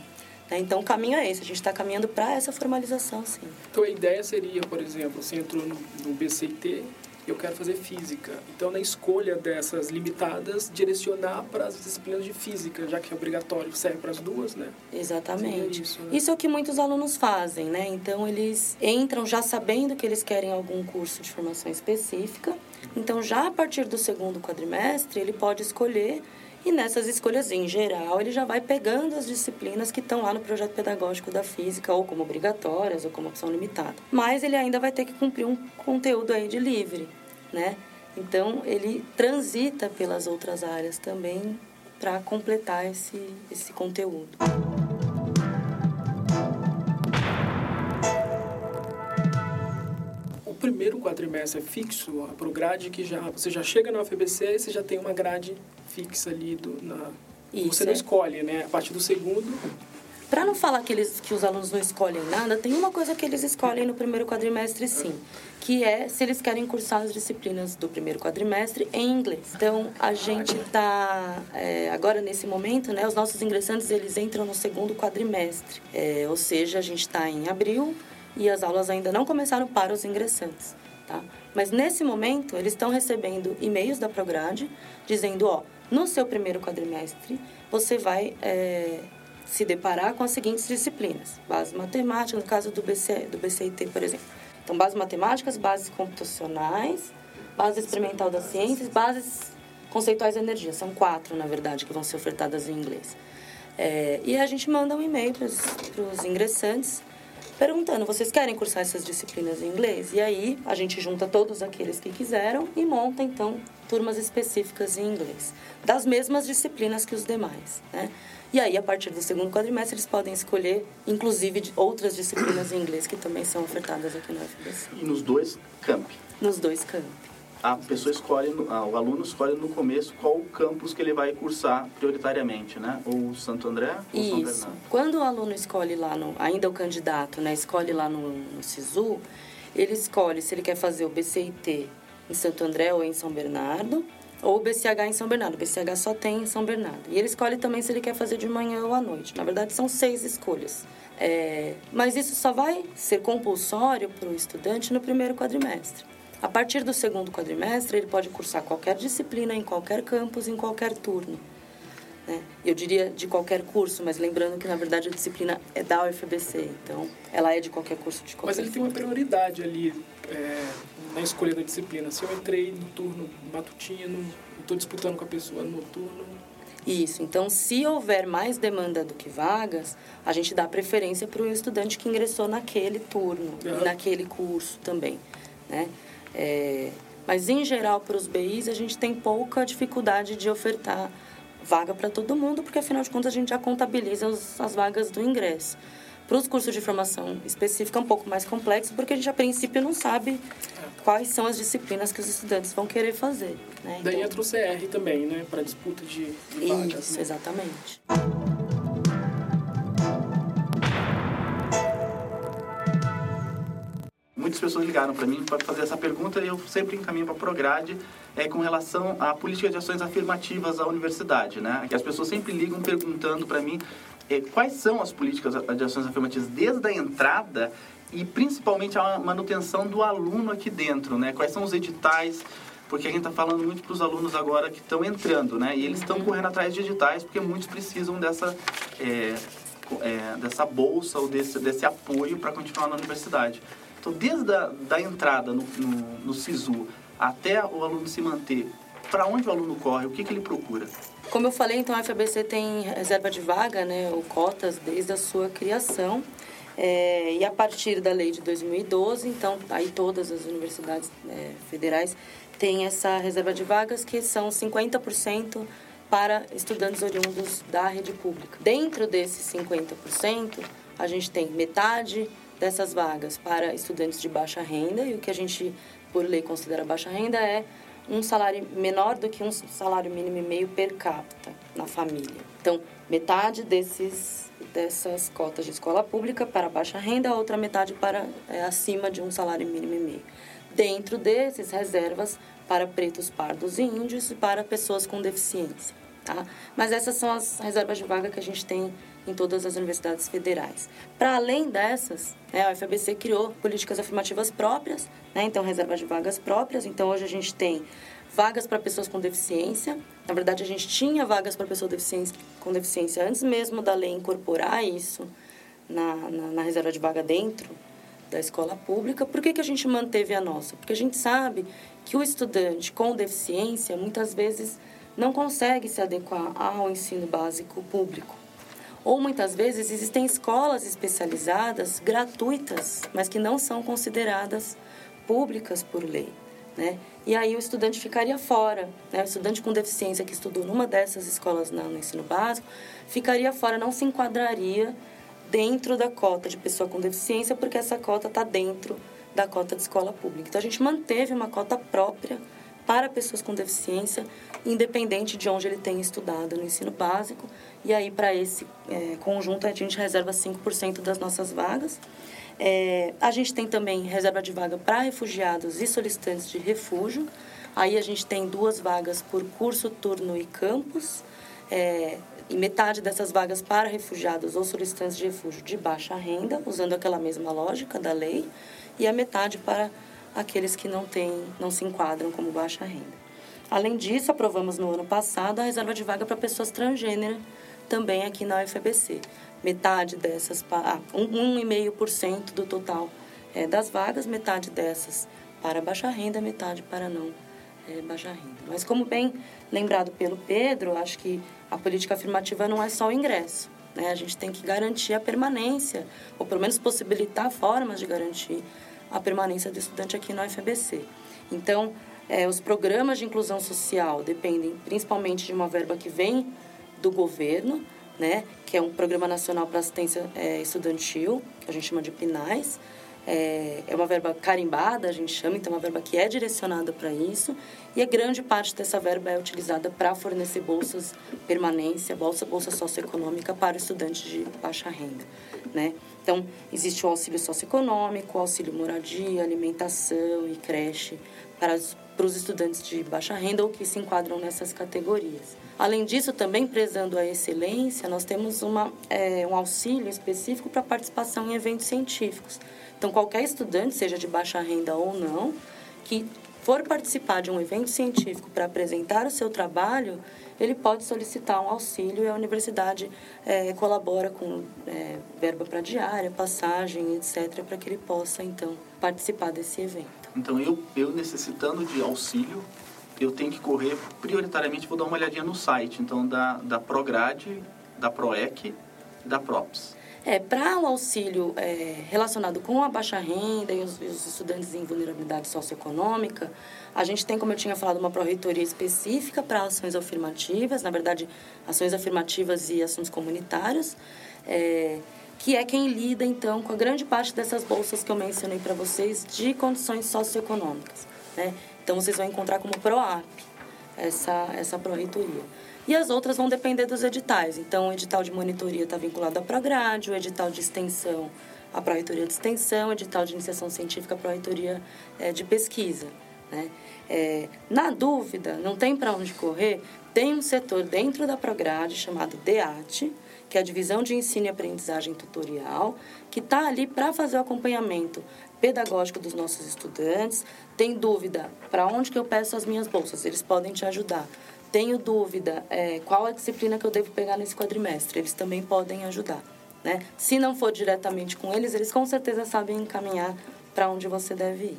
[SPEAKER 2] Né? Então, o caminho é esse, a gente está caminhando para essa formalização, sim.
[SPEAKER 8] Então, a ideia seria, por exemplo, você entrou no, no BCT, eu quero fazer física. Então, na escolha dessas limitadas, direcionar para as disciplinas de física, já que é obrigatório, serve para as duas, né?
[SPEAKER 2] Exatamente. Isso, né? isso, é o que muitos alunos fazem, né? Então, eles entram já sabendo que eles querem algum curso de formação específica. Então, já a partir do segundo quadrimestre, ele pode escolher e nessas escolhas, em geral, ele já vai pegando as disciplinas que estão lá no projeto pedagógico da física, ou como obrigatórias, ou como opção limitada. Mas ele ainda vai ter que cumprir um conteúdo aí de livre, né? Então, ele transita pelas outras áreas também para completar esse, esse conteúdo.
[SPEAKER 8] Primeiro quadrimestre é fixo para o grade que já você já chega na UFBC e você já tem uma grade fixa ali do, na... Isso, você não é. escolhe, né? A partir do segundo...
[SPEAKER 2] Para não falar que, eles, que os alunos não escolhem nada, tem uma coisa que eles escolhem no primeiro quadrimestre, sim, que é se eles querem cursar as disciplinas do primeiro quadrimestre em inglês. Então, a gente está, é, agora nesse momento, né, os nossos ingressantes, eles entram no segundo quadrimestre, é, ou seja, a gente está em abril e as aulas ainda não começaram para os ingressantes, tá? Mas nesse momento, eles estão recebendo e-mails da Prograde dizendo, ó, no seu primeiro quadrimestre, você vai é, se deparar com as seguintes disciplinas. Base matemática, no caso do, BC, do BCIT, por exemplo. Então, bases matemáticas, bases computacionais, base experimental das ciências, bases conceituais da energia. São quatro, na verdade, que vão ser ofertadas em inglês. É, e a gente manda um e-mail para os ingressantes perguntando: vocês querem cursar essas disciplinas em inglês? E aí a gente junta todos aqueles que quiseram e monta então turmas específicas em inglês, das mesmas disciplinas que os demais, né? E aí, a partir do segundo quadrimestre, eles podem escolher, inclusive, outras disciplinas em inglês que também são ofertadas aqui no FBC.
[SPEAKER 1] E nos dois campi?
[SPEAKER 2] Nos dois campi
[SPEAKER 1] a pessoa escolhe, o aluno escolhe no começo qual o campus que ele vai cursar prioritariamente, né? Ou Santo André ou
[SPEAKER 2] Isso.
[SPEAKER 1] São Bernardo.
[SPEAKER 2] Quando o aluno escolhe lá, no, ainda o candidato, né? Escolhe lá no, no SISU, ele escolhe se ele quer fazer o BCIT em Santo André ou em São Bernardo, ou o BCH em São Bernardo. O BCH só tem em São Bernardo. E ele escolhe também se ele quer fazer de manhã ou à noite. Na verdade, são seis escolhas. É, mas isso só vai ser compulsório para o estudante no primeiro quadrimestre. A partir do segundo quadrimestre, ele pode cursar qualquer disciplina em qualquer campus, em qualquer turno. Né? Eu diria de qualquer curso, mas lembrando que, na verdade, a disciplina é da UFBC, então ela é de qualquer curso de qualquer
[SPEAKER 8] Mas ele tem uma prioridade ali é, na escolha da disciplina. Se eu entrei no turno matutino, estou disputando com a pessoa no turno...
[SPEAKER 2] Isso, então se houver mais demanda do que vagas, a gente dá preferência para o estudante que ingressou naquele turno, uhum. naquele curso também, né? É, mas, em geral, para os BIs, a gente tem pouca dificuldade de ofertar vaga para todo mundo, porque, afinal de contas, a gente já contabiliza os, as vagas do ingresso. Para os cursos de formação específica é um pouco mais complexo, porque a gente, a princípio, não sabe quais são as disciplinas que os estudantes vão querer fazer. Né?
[SPEAKER 8] Daí então, entra o CR também, né? Para disputa de, de vagas.
[SPEAKER 2] Isso,
[SPEAKER 8] né?
[SPEAKER 2] exatamente.
[SPEAKER 1] Muitas pessoas ligaram para mim para fazer essa pergunta e eu sempre encaminho para a Prograde é, com relação à política de ações afirmativas da universidade, né? Que as pessoas sempre ligam perguntando para mim é, quais são as políticas de ações afirmativas desde a entrada e principalmente a manutenção do aluno aqui dentro, né? Quais são os editais, porque a gente está falando muito para os alunos agora que estão entrando, né? E eles estão uhum. correndo atrás de editais porque muitos precisam dessa é, é, dessa bolsa ou desse, desse apoio para continuar na universidade. Então, desde a da entrada no, no, no SISU até o aluno se manter, para onde o aluno corre? O que, que ele procura?
[SPEAKER 2] Como eu falei, então a FABC tem reserva de vaga, né, ou cotas, desde a sua criação. É, e a partir da lei de 2012, então, aí todas as universidades é, federais têm essa reserva de vagas, que são 50% para estudantes oriundos da rede pública. Dentro desses 50%, a gente tem metade dessas vagas para estudantes de baixa renda e o que a gente por lei considera baixa renda é um salário menor do que um salário mínimo e meio per capita na família. Então, metade desses dessas cotas de escola pública para baixa renda, a outra metade para é, acima de um salário mínimo e meio. Dentro desses, reservas para pretos, pardos e índios e para pessoas com deficiência. Tá? Mas essas são as reservas de vaga que a gente tem em todas as universidades federais. Para além dessas, né, a UFABC criou políticas afirmativas próprias, né, então reservas de vagas próprias. Então hoje a gente tem vagas para pessoas com deficiência. Na verdade, a gente tinha vagas para pessoas com deficiência antes mesmo da lei incorporar isso na, na, na, reserva de vaga dentro da escola pública. Por que, que a gente manteve a nossa? Porque a gente sabe que o estudante com deficiência muitas vezes não consegue se adequar ao ensino básico público. Ou muitas vezes existem escolas especializadas gratuitas, mas que não são consideradas públicas por lei. Né? E aí o estudante ficaria fora. Né? O estudante com deficiência que estudou numa dessas escolas no ensino básico ficaria fora, não se enquadraria dentro da cota de pessoa com deficiência, porque essa cota está dentro da cota de escola pública. Então a gente manteve uma cota própria para pessoas com deficiência, independente de onde ele tenha estudado no ensino básico. E aí, para esse é, conjunto, a gente reserva 5% das nossas vagas. É, a gente tem também reserva de vaga para refugiados e solicitantes de refúgio. Aí a gente tem duas vagas por curso, turno e campus. É, e metade dessas vagas para refugiados ou solicitantes de refúgio de baixa renda, usando aquela mesma lógica da lei, e a metade para aqueles que não têm, não se enquadram como baixa renda. Além disso, aprovamos no ano passado a reserva de vaga para pessoas transgênero também aqui na UFBC metade dessas, ah, 1,5% do total é, das vagas, metade dessas para baixa renda, metade para não é, baixa renda. Mas como bem lembrado pelo Pedro, acho que a política afirmativa não é só o ingresso. Né? A gente tem que garantir a permanência, ou pelo menos possibilitar formas de garantir a permanência do estudante aqui na UFBC. Então, é, os programas de inclusão social dependem principalmente de uma verba que vem do governo, né, que é um Programa Nacional para Assistência é, Estudantil, que a gente chama de PNAES. É, é uma verba carimbada, a gente chama, então é uma verba que é direcionada para isso. E a grande parte dessa verba é utilizada para fornecer bolsas permanência, bolsa, bolsa socioeconômica para estudantes de baixa renda, né? Então, existe o auxílio socioeconômico, o auxílio moradia, alimentação e creche para os, para os estudantes de baixa renda ou que se enquadram nessas categorias. Além disso, também prezando a excelência, nós temos uma, é, um auxílio específico para participação em eventos científicos. Então, qualquer estudante, seja de baixa renda ou não, que for participar de um evento científico para apresentar o seu trabalho, ele pode solicitar um auxílio e a universidade é, colabora com é, verba para diária, passagem, etc., para que ele possa, então, participar desse evento.
[SPEAKER 1] Então, eu, eu necessitando de auxílio, eu tenho que correr, prioritariamente, vou dar uma olhadinha no site, então, da, da Prograde, da PROEC e da PROPS.
[SPEAKER 2] É, para o auxílio é, relacionado com a baixa renda e os, os, estudantes em vulnerabilidade socioeconômica, a gente tem, como eu tinha falado, uma pró-reitoria específica para ações afirmativas, na verdade, ações afirmativas e assuntos comunitários, é, que é quem lida, então, com a grande parte dessas bolsas que eu mencionei para vocês de condições socioeconômicas. Né? Então, vocês vão encontrar como PROAP essa, essa pró-reitoria. E as outras vão depender dos editais. Então, o edital de monitoria está vinculado à Prograde, o edital de extensão à Pró-Reitoria de Extensão, o edital de iniciação científica à Pró-Reitoria é, de Pesquisa. Né? É, na dúvida, não tem para onde correr, tem um setor dentro da Prograde chamado DEAT, que é a Divisão de Ensino e Aprendizagem Tutorial, que está ali para fazer o acompanhamento pedagógico dos nossos estudantes. Tem dúvida para onde que eu peço as minhas bolsas? Eles podem te ajudar. Tenho dúvida é, qual a disciplina que eu devo pegar nesse quadrimestre? Eles também podem ajudar. Né? Se não for diretamente com eles, eles com certeza sabem encaminhar para onde você deve ir.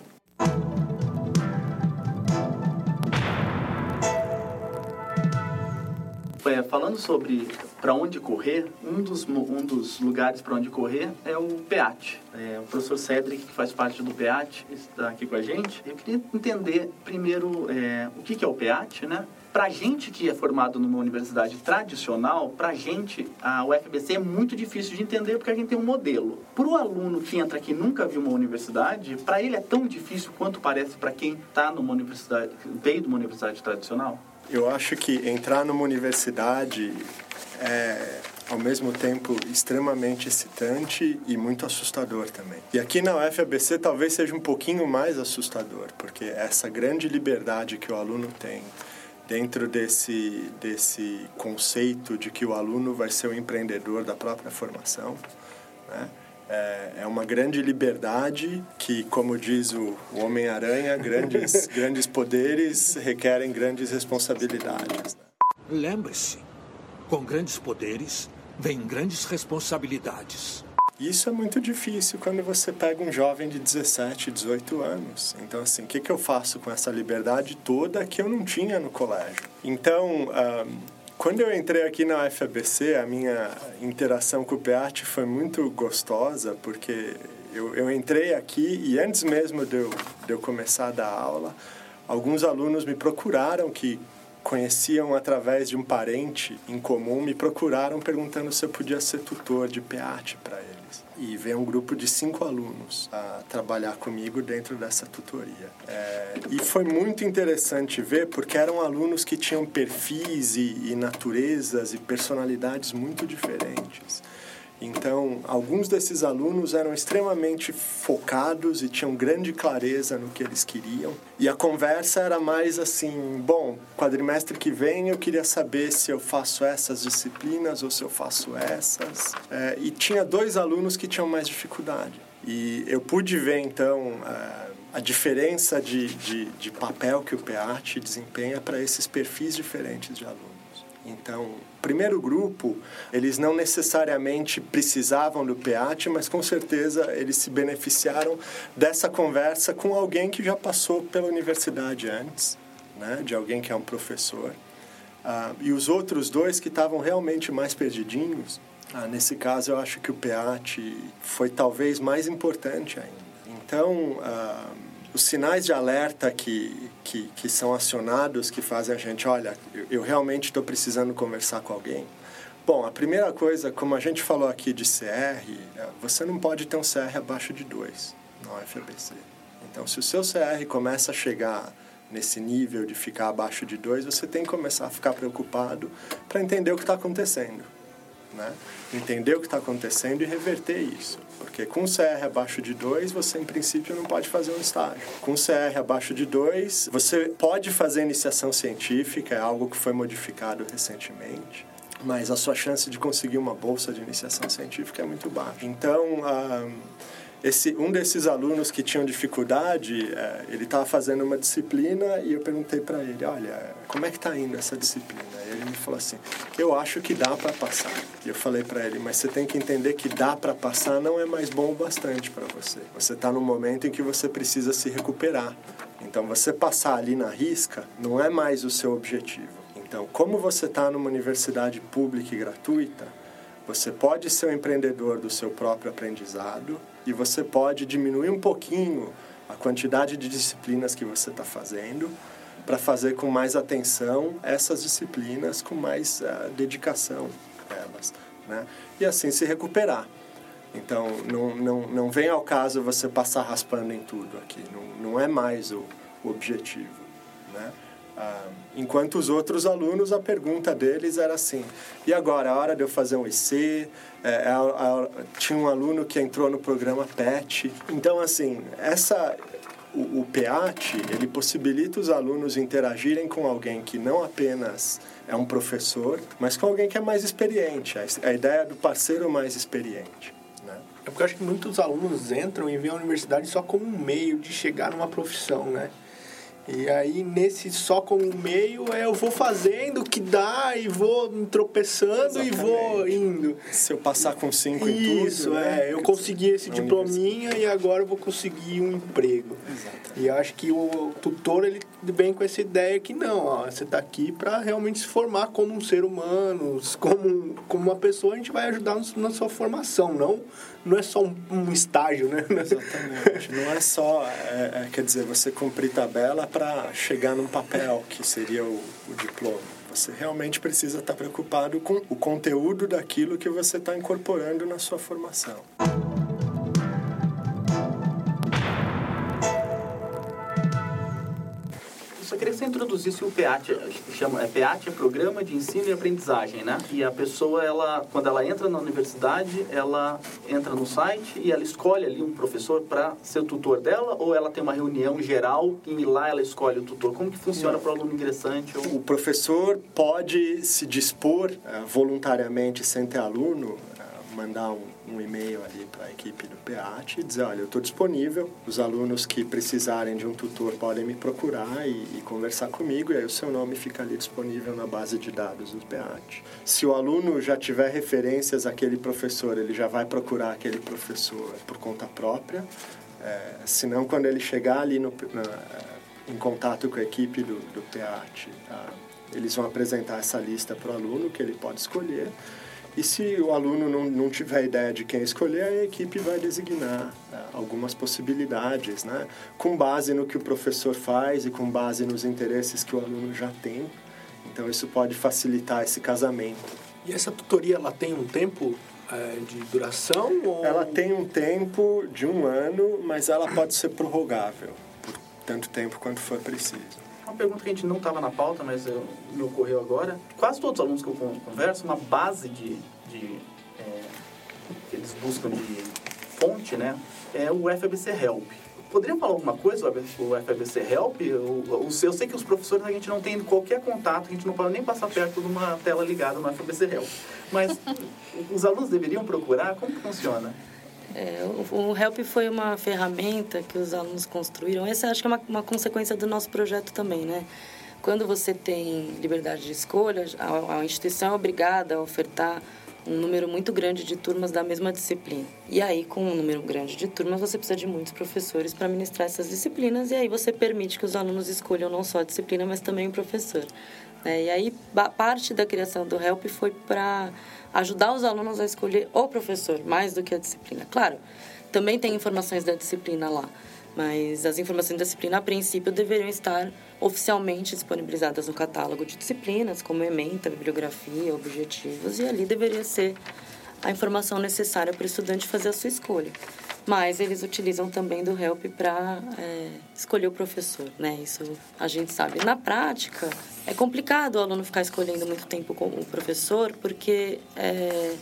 [SPEAKER 1] É, falando sobre para onde correr, um dos, um dos lugares para onde correr é o PEAT. É, o professor Cedric, que faz parte do PEAT, está aqui com a gente. Eu queria entender primeiro é, o que, que é o PEAT, né? Para gente que é formado numa universidade tradicional, para gente a UFBC é muito difícil de entender porque a gente tem um modelo. Para o aluno que entra aqui nunca viu uma universidade, para ele é tão difícil quanto parece para quem está numa universidade, veio de uma universidade tradicional?
[SPEAKER 3] Eu acho que entrar numa universidade é ao mesmo tempo extremamente excitante e muito assustador também. E aqui na UFABC talvez seja um pouquinho mais assustador, porque essa grande liberdade que o aluno tem dentro desse, desse conceito de que o aluno vai ser o empreendedor da própria formação, né? É, é uma grande liberdade que, como diz o Homem-Aranha, grandes, [LAUGHS] grandes poderes requerem grandes responsabilidades. Né?
[SPEAKER 9] Lembre-se, com grandes poderes vem grandes responsabilidades.
[SPEAKER 3] Isso é muito difícil quando você pega um jovem de 17, 18 anos. Então, assim, o que, que eu faço com essa liberdade toda que eu não tinha no colégio? Então, quando eu entrei aqui na UFABC, a minha interação com o PEAT foi muito gostosa, porque eu, eu entrei aqui e antes mesmo de eu, de eu começar a dar aula, alguns alunos me procuraram que conheciam através de um parente em comum, me procuraram perguntando se eu podia ser tutor de PEAT para eles. E veio um grupo de cinco alunos a trabalhar comigo dentro dessa tutoria. É, e foi muito interessante ver, porque eram alunos que tinham perfis e, e naturezas e personalidades muito diferentes. Então, alguns desses alunos eram extremamente focados e tinham grande clareza no que eles queriam. E a conversa era mais assim: bom, quadrimestre que vem eu queria saber se eu faço essas disciplinas ou se eu faço essas. É, e tinha dois alunos que tinham mais dificuldade. E eu pude ver então. É, a diferença de, de, de papel que o PEAT desempenha para esses perfis diferentes de alunos. Então, primeiro grupo, eles não necessariamente precisavam do PEAT, mas com certeza eles se beneficiaram dessa conversa com alguém que já passou pela universidade antes, né? de alguém que é um professor. Ah, e os outros dois que estavam realmente mais perdidinhos, ah, nesse caso eu acho que o PEAT foi talvez mais importante ainda. Então, ah, os sinais de alerta que, que, que são acionados, que fazem a gente, olha, eu, eu realmente estou precisando conversar com alguém. Bom, a primeira coisa, como a gente falou aqui de CR, é, você não pode ter um CR abaixo de 2 na UFABC. Então, se o seu CR começa a chegar nesse nível de ficar abaixo de 2, você tem que começar a ficar preocupado para entender o que está acontecendo. Né? Entender o que está acontecendo e reverter isso. Porque com CR abaixo de 2, você em princípio não pode fazer um estágio. Com CR abaixo de 2, você pode fazer iniciação científica, é algo que foi modificado recentemente mas a sua chance de conseguir uma bolsa de iniciação científica é muito baixa. Então, ah, esse, um desses alunos que tinham dificuldade, é, ele estava fazendo uma disciplina e eu perguntei para ele, olha, como é que está indo essa disciplina? E ele me falou assim, eu acho que dá para passar. E eu falei para ele, mas você tem que entender que dá para passar não é mais bom o bastante para você. Você está no momento em que você precisa se recuperar. Então, você passar ali na risca não é mais o seu objetivo. Então, como você está numa universidade pública e gratuita, você pode ser um empreendedor do seu próprio aprendizado e você pode diminuir um pouquinho a quantidade de disciplinas que você está fazendo para fazer com mais atenção essas disciplinas, com mais uh, dedicação elas, né? E assim se recuperar. Então, não, não, não vem ao caso você passar raspando em tudo aqui. Não, não é mais o, o objetivo, né? Ah, enquanto os outros alunos, a pergunta deles era assim: e agora, a hora de eu fazer um IC? É, a, tinha um aluno que entrou no programa PET. Então, assim, essa, o, o PEAT, ele possibilita os alunos interagirem com alguém que não apenas é um professor, mas com alguém que é mais experiente. A, a ideia do parceiro mais experiente. Né?
[SPEAKER 5] É porque eu acho que muitos alunos entram e veem a universidade só como um meio de chegar numa profissão, né? E aí, nesse só com o meio, é, eu vou fazendo o que dá e vou me tropeçando Exatamente. e vou indo.
[SPEAKER 3] Se eu passar com cinco em tudo...
[SPEAKER 5] Isso, né? é. Eu consegui esse diplominha e agora eu vou conseguir um emprego. Exatamente. E acho que o tutor, ele vem com essa ideia que não, ó, você está aqui para realmente se formar como um ser humano, como, como uma pessoa, a gente vai ajudar na sua formação, não não é só um, um estágio, né?
[SPEAKER 3] Exatamente. Não é só, é, é, quer dizer, você cumprir tabela para chegar num papel, que seria o, o diploma. Você realmente precisa estar preocupado com o conteúdo daquilo que você está incorporando na sua formação.
[SPEAKER 1] Só queria que você introduzisse o PEAT, chama, é PEAT é Programa de Ensino e Aprendizagem, né? E a pessoa, ela, quando ela entra na universidade, ela entra no site e ela escolhe ali um professor para ser o tutor dela ou ela tem uma reunião geral e lá ela escolhe o tutor? Como que funciona para o aluno ingressante? Ou...
[SPEAKER 3] O professor pode se dispor uh, voluntariamente, sem ter aluno, mandar um um e-mail ali para a equipe do PEAT e dizer, olha, eu estou disponível, os alunos que precisarem de um tutor podem me procurar e, e, conversar comigo, e aí o seu nome fica ali disponível na base de dados do PEAT. Se o aluno já tiver referências àquele professor, ele já vai procurar aquele professor por conta própria, é, senão quando ele chegar ali no, na, em contato com a equipe do, do PEAT, tá? eles vão apresentar essa lista para o aluno que ele pode escolher, e se o aluno não, não tiver ideia de quem escolher, a equipe vai designar uh, algumas possibilidades, né? com base no que o professor faz e com base nos interesses que o aluno já tem. Então, isso pode facilitar esse casamento.
[SPEAKER 5] E essa tutoria, ela tem um tempo é, de duração? Ou...
[SPEAKER 3] Ela tem um tempo de um ano, mas ela pode ser prorrogável por tanto tempo quanto for preciso
[SPEAKER 1] uma pergunta que a gente não estava na pauta, mas eu, me ocorreu agora. Quase todos os alunos que eu converso, uma base de, de é, que eles buscam de fonte, né, é o FABC Help. Poderia falar alguma coisa o FABC Help? Eu, eu, sei que os professores a gente não tem qualquer contato, a gente não pode nem passar perto de uma tela ligada no FABC Help. Mas [LAUGHS] os alunos deveriam procurar? Como funciona?
[SPEAKER 2] É, o, o Help foi uma ferramenta que os alunos construíram. Essa acho que é uma, uma consequência do nosso projeto também, né? Quando você tem liberdade de escolha, a, a instituição é obrigada a ofertar um número muito grande de turmas da mesma disciplina. E aí, com um número grande de turmas, você precisa de muitos professores para ministrar essas disciplinas, e aí você permite que os alunos escolham não só a disciplina, mas também o professor. É, e aí, parte da criação do HELP foi para ajudar os alunos a escolher o professor, mais do que a disciplina. Claro, também tem informações da disciplina lá, mas as informações da disciplina, a princípio, deveriam estar oficialmente disponibilizadas no catálogo de disciplinas, como ementa, bibliografia, objetivos, e ali deveria ser a informação necessária para o estudante fazer a sua escolha. Mas eles utilizam também do Help para é, escolher o professor, né? Isso a gente sabe. Na prática, é complicado o aluno ficar escolhendo muito tempo com o professor, porque é,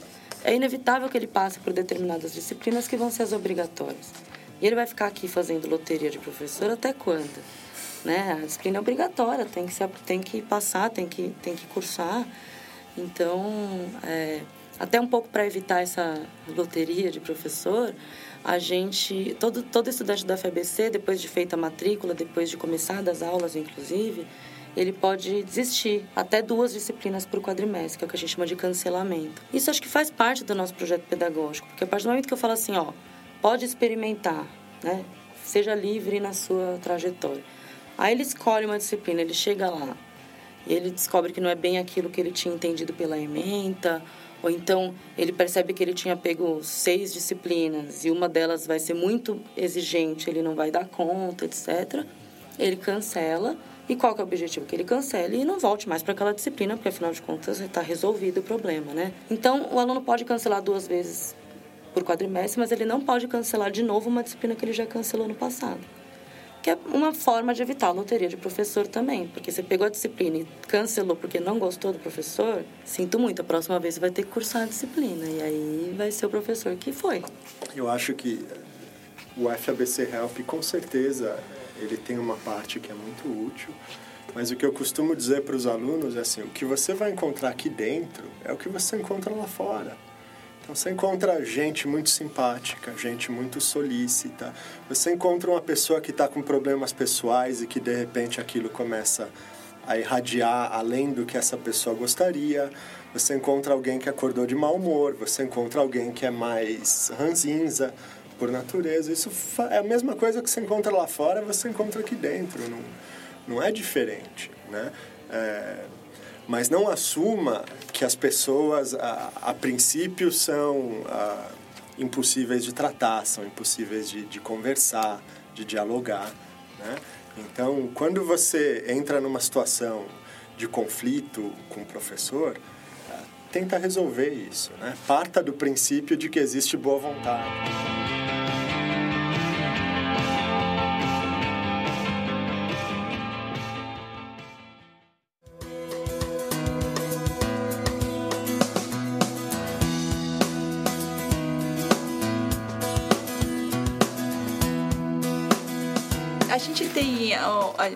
[SPEAKER 2] é inevitável que ele passe por determinadas disciplinas que vão ser as obrigatórias. E ele vai ficar aqui fazendo loteria de professor até quando? Né? A disciplina é obrigatória, tem que, se, tem que passar, tem que, tem que cursar. Então, é, até um pouco para evitar essa loteria de professor, a gente, todo, todo estudante da FABC, depois de feita a matrícula, depois de começar as aulas, inclusive, ele pode desistir até duas disciplinas por quadrimestre, que é o que a gente chama de cancelamento. Isso acho que faz parte do nosso projeto pedagógico, porque a partir do momento que eu falo assim, ó, pode experimentar, né? Seja livre na sua trajetória. Aí ele escolhe uma disciplina, ele chega lá e ele descobre que não é bem aquilo que ele tinha entendido pela ementa, ou então ele percebe que ele tinha pego seis disciplinas e uma delas vai ser muito exigente, ele não vai dar conta, etc. Ele cancela e qual que é o objetivo? Que ele cancele e não volte mais para aquela disciplina, porque afinal de contas está resolvido o problema, né? Então, o aluno pode cancelar duas vezes por quadrimestre, mas ele não pode cancelar de novo uma disciplina que ele já cancelou no passado. Que é uma forma de evitar a loteria de professor também, porque você pegou a disciplina e cancelou porque não gostou do professor, sinto muito, a próxima vez você vai ter que cursar a disciplina, e aí vai ser o professor que foi.
[SPEAKER 3] Eu acho que o FABC Help, com certeza, ele tem uma parte que é muito útil, mas o que eu costumo dizer para os alunos é assim, o que você vai encontrar aqui dentro é o que você encontra lá fora. Então você encontra gente muito simpática, gente muito solícita. Você encontra uma pessoa que está com problemas pessoais e que de repente aquilo começa a irradiar além do que essa pessoa gostaria. Você encontra alguém que acordou de mau humor, você encontra alguém que é mais ranzinza por natureza. Isso é a mesma coisa que você encontra lá fora, você encontra aqui dentro. Não, não é diferente, né? É, mas não assuma que as pessoas, a, a princípio, são a, impossíveis de tratar, são impossíveis de, de conversar, de dialogar. Né? Então, quando você entra numa situação de conflito com o professor, eh, tenta resolver isso. Né? Parta do princípio de que existe boa vontade.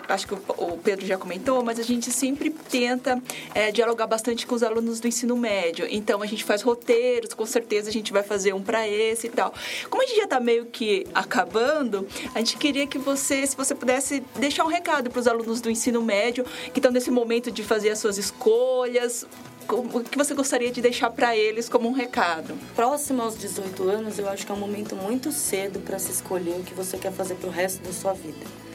[SPEAKER 7] Acho que o Pedro já comentou, mas a gente sempre tenta é, dialogar bastante com os alunos do ensino médio. Então, a gente faz roteiros, com certeza a gente vai fazer um para esse e tal. Como a gente já está meio que acabando, a gente queria que você, se você pudesse deixar um recado para os alunos do ensino médio que estão nesse momento de fazer as suas escolhas, o que você gostaria de deixar para eles como um recado?
[SPEAKER 2] Próximo aos 18 anos, eu acho que é um momento muito cedo para se escolher o que você quer fazer para o resto da sua vida.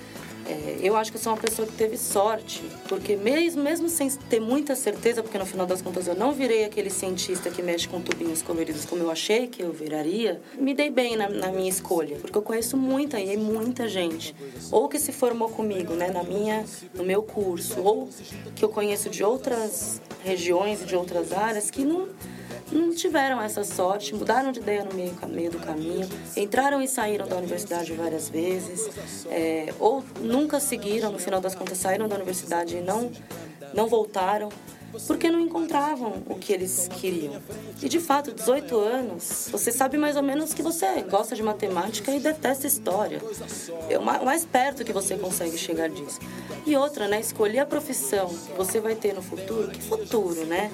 [SPEAKER 2] É, eu acho que eu sou uma pessoa que teve sorte, porque mesmo, mesmo sem ter muita certeza, porque no final das contas eu não virei aquele cientista que mexe com tubinhos coloridos como eu achei que eu viraria, me dei bem na, na minha escolha, porque eu conheço muita e muita gente, ou que se formou comigo, né, na minha, no meu curso, ou que eu conheço de outras regiões e de outras áreas que não não tiveram essa sorte, mudaram de ideia no meio, meio do caminho, entraram e saíram da universidade várias vezes, é, ou nunca seguiram, no final das contas saíram da universidade e não, não voltaram porque não encontravam o que eles queriam. E de fato, 18 anos, você sabe mais ou menos que você gosta de matemática e detesta história. É o mais perto que você consegue chegar disso. E outra, né, escolher a profissão que você vai ter no futuro, que futuro, né?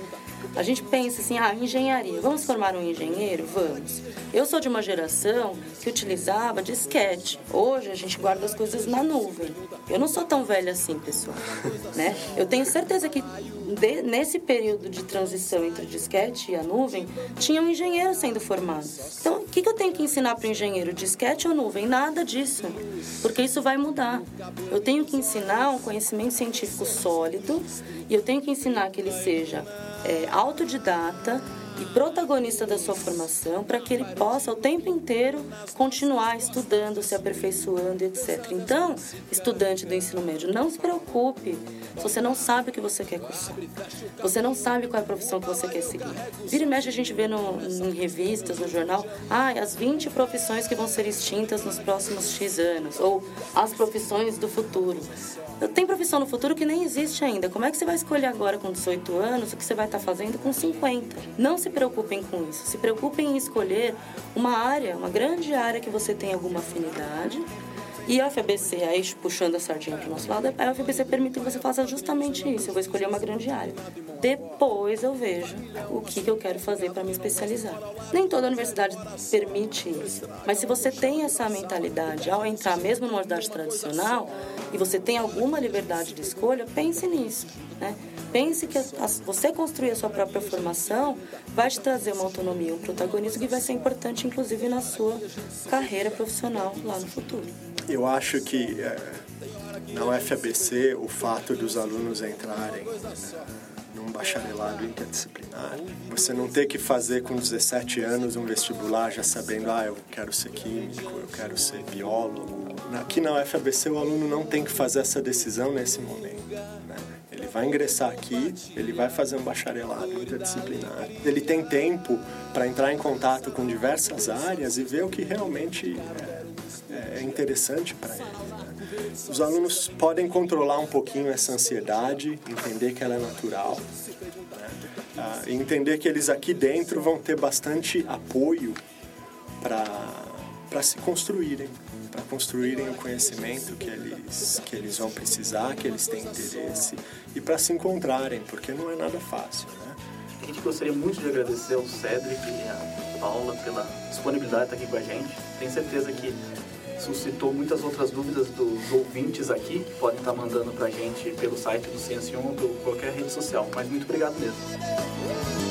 [SPEAKER 2] A gente pensa assim, ah, engenharia, vamos formar um engenheiro? Vamos. Eu sou de uma geração que utilizava disquete. Hoje a gente guarda as coisas na nuvem. Eu não sou tão velha assim, pessoal. Né? Eu tenho certeza que de, nesse período de transição entre o disquete e a nuvem, tinha um engenheiro sendo formado. Então, o que, que eu tenho que ensinar para o engenheiro? Disquete ou nuvem? Nada disso. Porque isso vai mudar. Eu tenho que ensinar um conhecimento científico sólido e eu tenho que ensinar que ele seja é, autodidata e protagonista da sua formação para que ele possa o tempo inteiro continuar estudando, se aperfeiçoando, etc. Então, estudante do ensino médio, não se preocupe se você não sabe o que você quer cursar. Você não sabe qual é a profissão que você quer seguir. Vira e mexe a gente vê no, em revistas, no jornal, ah, as 20 profissões que vão ser extintas nos próximos X anos, ou as profissões do futuro. Tem profissão no futuro que nem existe ainda. Como é que você vai escolher agora com 18 anos o que você vai estar fazendo com 50? Não se preocupem com isso. Se preocupem em escolher uma área, uma grande área que você tem alguma afinidade e a FABC, aí puxando a sardinha para o nosso lado, a FABC permite que você faça justamente isso. Eu vou escolher uma grande área. Depois eu vejo o que, que eu quero fazer para me especializar. Nem toda universidade permite isso. Mas se você tem essa mentalidade ao entrar mesmo numa universidade tradicional e você tem alguma liberdade de escolha, pense nisso. Né? Pense que você construir a sua própria formação vai te trazer uma autonomia, um protagonismo que vai ser importante, inclusive, na sua carreira profissional lá no futuro.
[SPEAKER 3] Eu acho que é, na UFABC o fato dos alunos entrarem num bacharelado interdisciplinar, você não ter que fazer com 17 anos um vestibular já sabendo, ah, eu quero ser químico, eu quero ser biólogo. Aqui na UFABC o aluno não tem que fazer essa decisão nesse momento. Né? Ele vai ingressar aqui, ele vai fazer um bacharelado interdisciplinar. Ele tem tempo para entrar em contato com diversas áreas e ver o que realmente é é interessante para ele. Né? Os alunos podem controlar um pouquinho essa ansiedade, entender que ela é natural, né? ah, entender que eles aqui dentro vão ter bastante apoio para se construírem, para construírem o conhecimento que eles, que eles vão precisar, que eles têm interesse, e para se encontrarem, porque não é nada fácil. Né?
[SPEAKER 1] A gente gostaria muito de agradecer ao Cedric e à Paula pela disponibilidade de estar aqui com a gente. Tenho certeza que suscitou muitas outras dúvidas dos ouvintes aqui, que podem estar mandando para a gente pelo site do Ciência 1 ou qualquer rede social. Mas muito obrigado mesmo.